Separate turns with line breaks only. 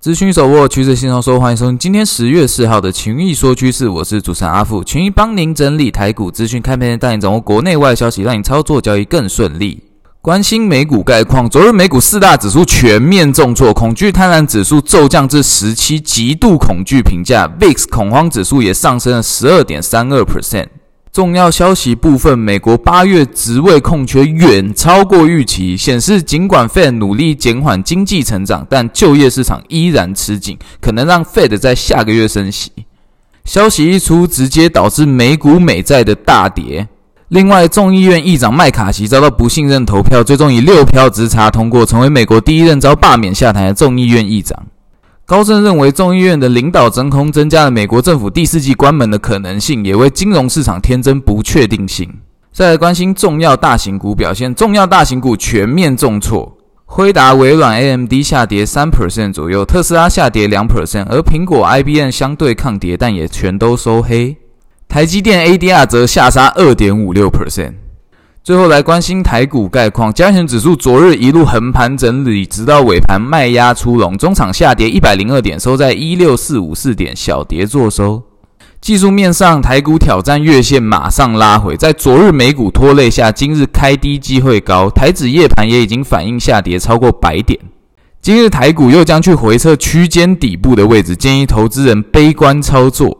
资讯手握趋势线上说，欢迎收听今天十月四号的群益说趋势，我是主持人阿富，群益帮您整理台股资讯，看盘带你掌握国内外消息，让你操作交易更顺利。关心美股概况，昨日美股四大指数全面重挫，恐惧贪婪指数骤降至十七，极度恐惧评价，VIX 恐慌指数也上升了十二点三二 percent。重要消息部分，美国八月职位空缺远超过预期，显示尽管 Fed 努力减缓经济成长，但就业市场依然吃紧，可能让 Fed 在下个月升息。消息一出，直接导致美股美债的大跌。另外，众议院议长麦卡锡遭到不信任投票，最终以六票之差通过，成为美国第一任遭罢免下台的众议院议长。高盛认为，众议院的领导真空增加了美国政府第四季关门的可能性，也为金融市场添增不确定性。再来关心重要大型股表现，重要大型股全面重挫，辉达、微软、AMD 下跌三 percent 左右，特斯拉下跌两 percent，而苹果、IBM 相对抗跌，但也全都收黑。台积电 ADR 则下杀二点五六 percent。最后来关心台股概况，加权指数昨日一路横盘整理，直到尾盘卖压出笼，中场下跌一百零二点，收在一六四五四点，小跌作收。技术面上，台股挑战月线，马上拉回，在昨日美股拖累下，今日开低机会高，台指夜盘也已经反映下跌超过百点。今日台股又将去回测区间底部的位置，建议投资人悲观操作。